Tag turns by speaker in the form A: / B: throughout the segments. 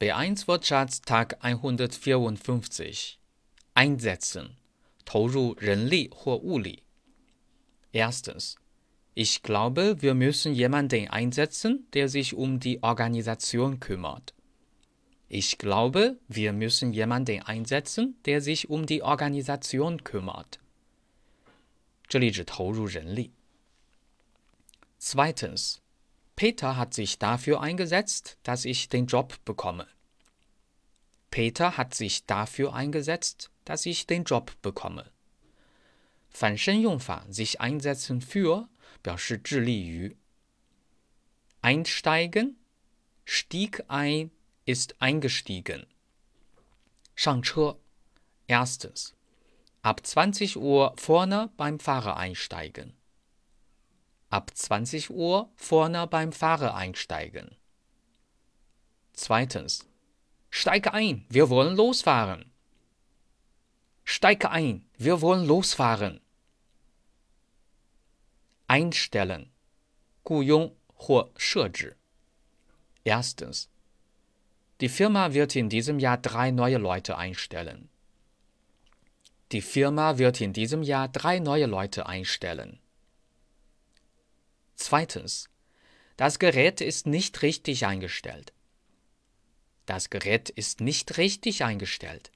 A: B1 Tag 154 Einsetzen 投入人力或物力 Erstens Ich glaube, wir müssen jemanden einsetzen, der sich um die Organisation kümmert. Ich glaube, wir müssen jemanden einsetzen, der sich um die Organisation kümmert. 这里指投入人力。Zweitens, Peter hat sich dafür eingesetzt, dass ich den Job bekomme. Peter hat sich dafür eingesetzt, dass ich den Job bekomme. 反身用法 sich einsetzen für 表示致力于。Einsteigen, stieg ein, ist eingestiegen. 上车 Erstens. Ab 20 Uhr vorne beim Fahrer einsteigen. Ab 20 Uhr vorne beim Fahrer einsteigen. Zweitens. Steige ein, wir wollen losfahren. Steige ein, wir wollen losfahren. Einstellen. 雇佣或设置. Erstens. Die Firma wird in diesem Jahr drei neue Leute einstellen. Die Firma wird in diesem Jahr drei neue Leute einstellen. Zweitens. Das Gerät ist nicht richtig eingestellt. Das Gerät ist nicht richtig eingestellt.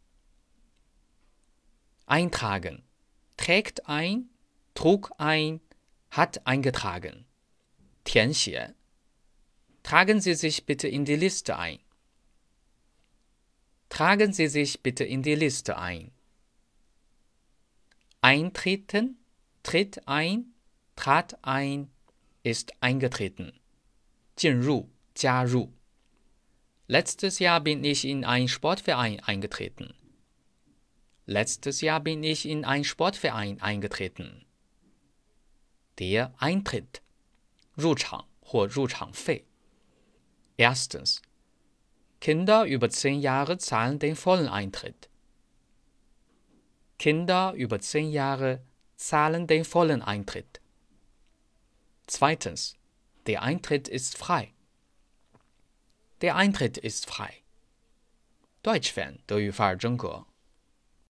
A: Eintragen. Trägt ein, trug ein, hat eingetragen. 填写. Tragen Sie sich bitte in die Liste ein. Tragen Sie sich bitte in die Liste ein. Eintreten, tritt ein, trat ein, ist eingetreten. 进入,加入. Letztes Jahr bin ich in einen Sportverein eingetreten. Letztes Jahr bin ich in einen Sportverein eingetreten. Der Eintritt. 入场或入场费. Erstens. Kinder über zehn Jahre zahlen den vollen Eintritt. Kinder über zehn Jahre zahlen den vollen Eintritt. Zweitens. Der Eintritt ist frei. Der Eintritt ist frei. Deutsch-Fan 德语范儿真格。